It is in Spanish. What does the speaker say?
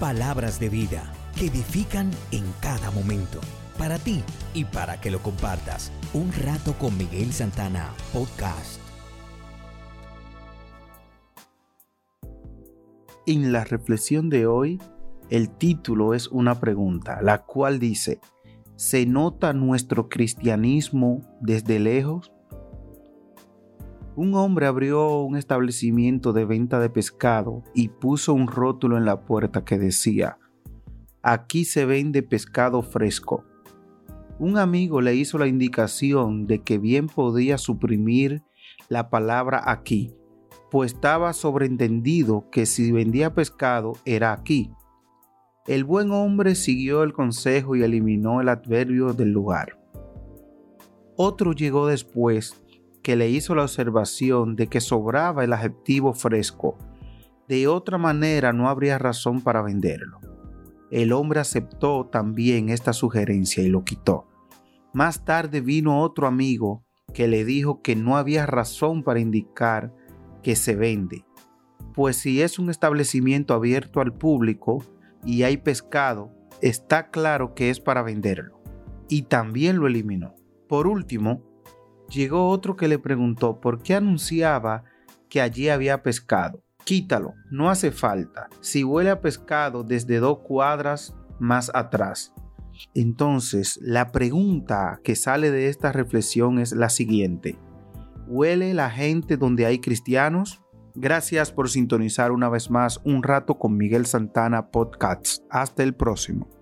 Palabras de vida que edifican en cada momento. Para ti y para que lo compartas. Un rato con Miguel Santana, podcast. En la reflexión de hoy, el título es una pregunta, la cual dice, ¿se nota nuestro cristianismo desde lejos? Un hombre abrió un establecimiento de venta de pescado y puso un rótulo en la puerta que decía, aquí se vende pescado fresco. Un amigo le hizo la indicación de que bien podía suprimir la palabra aquí, pues estaba sobreentendido que si vendía pescado era aquí. El buen hombre siguió el consejo y eliminó el adverbio del lugar. Otro llegó después que le hizo la observación de que sobraba el adjetivo fresco. De otra manera no habría razón para venderlo. El hombre aceptó también esta sugerencia y lo quitó. Más tarde vino otro amigo que le dijo que no había razón para indicar que se vende, pues si es un establecimiento abierto al público y hay pescado, está claro que es para venderlo. Y también lo eliminó. Por último, llegó otro que le preguntó por qué anunciaba que allí había pescado quítalo, no hace falta. Si huele a pescado desde dos cuadras más atrás. Entonces, la pregunta que sale de esta reflexión es la siguiente. ¿Huele la gente donde hay cristianos? Gracias por sintonizar una vez más un rato con Miguel Santana Podcasts. Hasta el próximo.